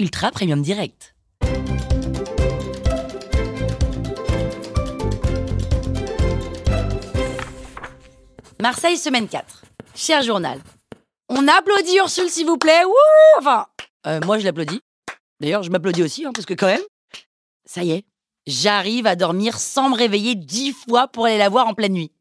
Ultra Premium Direct. Marseille, semaine 4. Cher journal. On applaudit Ursule, s'il vous plaît. Enfin, euh, moi, je l'applaudis. D'ailleurs, je m'applaudis aussi, hein, parce que quand même, ça y est, j'arrive à dormir sans me réveiller dix fois pour aller la voir en pleine nuit.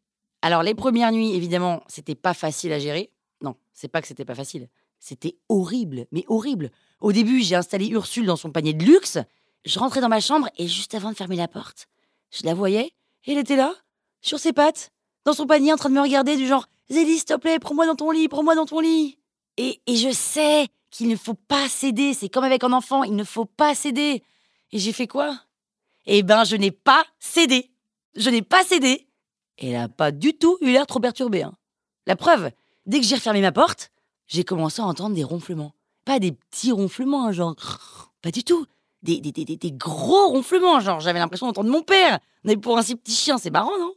Alors, les premières nuits, évidemment, c'était pas facile à gérer. Non, c'est pas que c'était pas facile. C'était horrible, mais horrible. Au début, j'ai installé Ursule dans son panier de luxe. Je rentrais dans ma chambre et juste avant de fermer la porte, je la voyais et elle était là, sur ses pattes, dans son panier en train de me regarder du genre Zélie, s'il te plaît, prends-moi dans ton lit, prends-moi dans ton lit. Et, et je sais qu'il ne faut pas céder, c'est comme avec un enfant, il ne faut pas céder. Et j'ai fait quoi? Eh ben, je n'ai pas cédé. Je n'ai pas cédé. Et elle n'a pas du tout eu l'air trop perturbée. Hein. La preuve, dès que j'ai refermé ma porte, j'ai commencé à entendre des ronflements. Pas des petits ronflements, hein, genre. Pas du tout. Des, des, des, des gros ronflements, genre j'avais l'impression d'entendre mon père. On est pour un si petit chien, c'est marrant, non?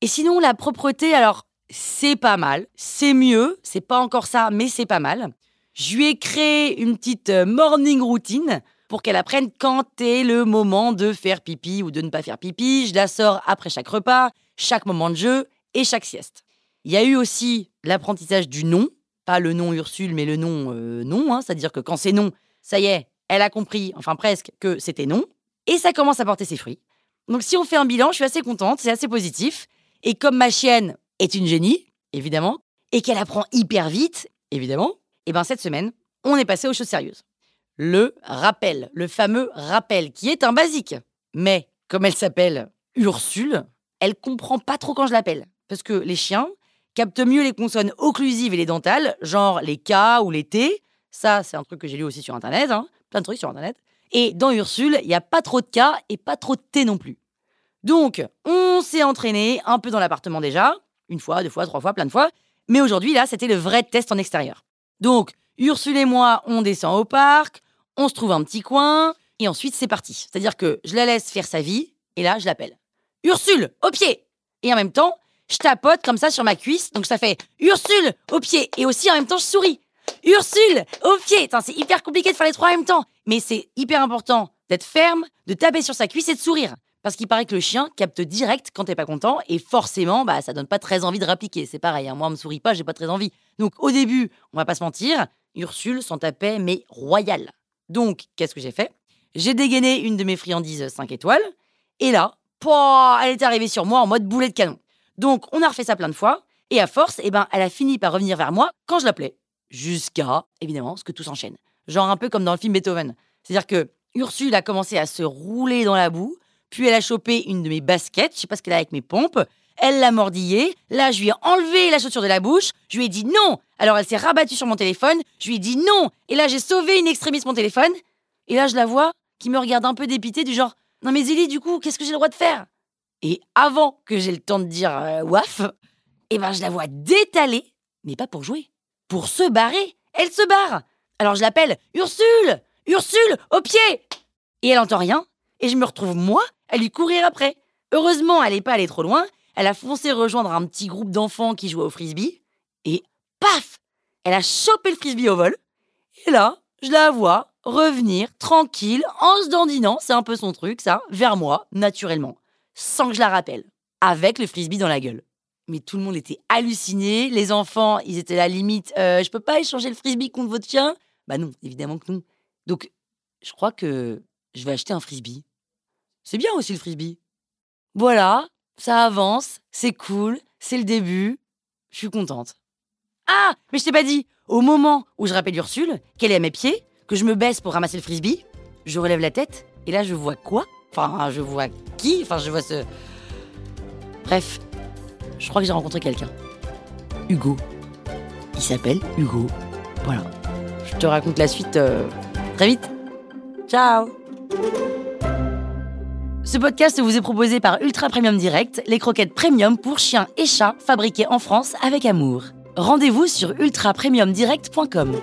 Et sinon, la propreté, alors, c'est pas mal. C'est mieux. C'est pas encore ça, mais c'est pas mal. Je lui ai créé une petite euh, morning routine pour qu'elle apprenne quand est le moment de faire pipi ou de ne pas faire pipi. Je la sors après chaque repas, chaque moment de jeu et chaque sieste. Il y a eu aussi l'apprentissage du nom. Pas le nom Ursule, mais le nom euh, non. Hein. C'est-à-dire que quand c'est non, ça y est, elle a compris, enfin presque, que c'était non. Et ça commence à porter ses fruits. Donc si on fait un bilan, je suis assez contente, c'est assez positif. Et comme ma chienne est une génie, évidemment, et qu'elle apprend hyper vite, évidemment, et eh ben cette semaine, on est passé aux choses sérieuses. Le rappel, le fameux rappel, qui est un basique. Mais comme elle s'appelle Ursule, elle comprend pas trop quand je l'appelle. Parce que les chiens captent mieux les consonnes occlusives et les dentales, genre les K ou les T. Ça, c'est un truc que j'ai lu aussi sur Internet, hein. plein de trucs sur Internet. Et dans Ursule, il n'y a pas trop de K et pas trop de T non plus. Donc, on s'est entraîné un peu dans l'appartement déjà, une fois, deux fois, trois fois, plein de fois. Mais aujourd'hui, là, c'était le vrai test en extérieur. Donc, Ursule et moi, on descend au parc, on se trouve un petit coin, et ensuite, c'est parti. C'est-à-dire que je la laisse faire sa vie, et là, je l'appelle. Ursule, au pied Et en même temps, je tapote comme ça sur ma cuisse, donc ça fait Ursule, au pied Et aussi, en même temps, je souris. Ursule, au pied C'est hyper compliqué de faire les trois en même temps. Mais c'est hyper important d'être ferme, de taper sur sa cuisse et de sourire. Parce qu'il paraît que le chien capte direct quand t'es pas content et forcément, bah, ça donne pas très envie de rappliquer. C'est pareil, hein. moi, on me sourit pas, j'ai pas très envie. Donc, au début, on va pas se mentir, Ursule s'en tapait, mais royal. Donc, qu'est-ce que j'ai fait? J'ai dégainé une de mes friandises 5 étoiles et là, elle est arrivée sur moi en mode boulet de canon. Donc, on a refait ça plein de fois et à force, eh ben, elle a fini par revenir vers moi quand je l'appelais. Jusqu'à, évidemment, ce que tout s'enchaîne. Genre un peu comme dans le film Beethoven. C'est-à-dire que Ursule a commencé à se rouler dans la boue puis elle a chopé une de mes baskets, je sais pas ce qu'elle a avec mes pompes. Elle l'a mordillée. Là, je lui ai enlevé la chaussure de la bouche. Je lui ai dit non. Alors elle s'est rabattue sur mon téléphone. Je lui ai dit non. Et là, j'ai sauvé une extrémiste mon téléphone. Et là, je la vois qui me regarde un peu dépité du genre non mais Zélie, du coup, qu'est-ce que j'ai le droit de faire? Et avant que j'ai le temps de dire euh, waf, eh ben je la vois détaler, mais pas pour jouer, pour se barrer. Elle se barre. Alors je l'appelle Ursule, Ursule, au pied. Et elle entend rien. Et je me retrouve moi à lui courir après. Heureusement, elle n'est pas allée trop loin. Elle a foncé rejoindre un petit groupe d'enfants qui jouaient au frisbee. Et paf Elle a chopé le frisbee au vol. Et là, je la vois revenir tranquille, en se dandinant, c'est un peu son truc, ça, vers moi, naturellement, sans que je la rappelle, avec le frisbee dans la gueule. Mais tout le monde était halluciné. Les enfants, ils étaient à la limite. Euh, je peux pas échanger le frisbee contre votre chien? Bah non, évidemment que non. Donc, je crois que je vais acheter un frisbee. C'est bien aussi le frisbee. Voilà, ça avance, c'est cool, c'est le début. Je suis contente. Ah, mais je t'ai pas dit, au moment où je rappelle Ursule, qu'elle est à mes pieds, que je me baisse pour ramasser le frisbee, je relève la tête, et là je vois quoi? Enfin, je vois qui Enfin, je vois ce... Bref, je crois que j'ai rencontré quelqu'un. Hugo. Il s'appelle Hugo. Voilà. Je te raconte la suite euh, très vite. Ciao ce podcast vous est proposé par Ultra Premium Direct, les croquettes premium pour chiens et chats fabriquées en France avec amour. Rendez-vous sur ultrapremiumdirect.com.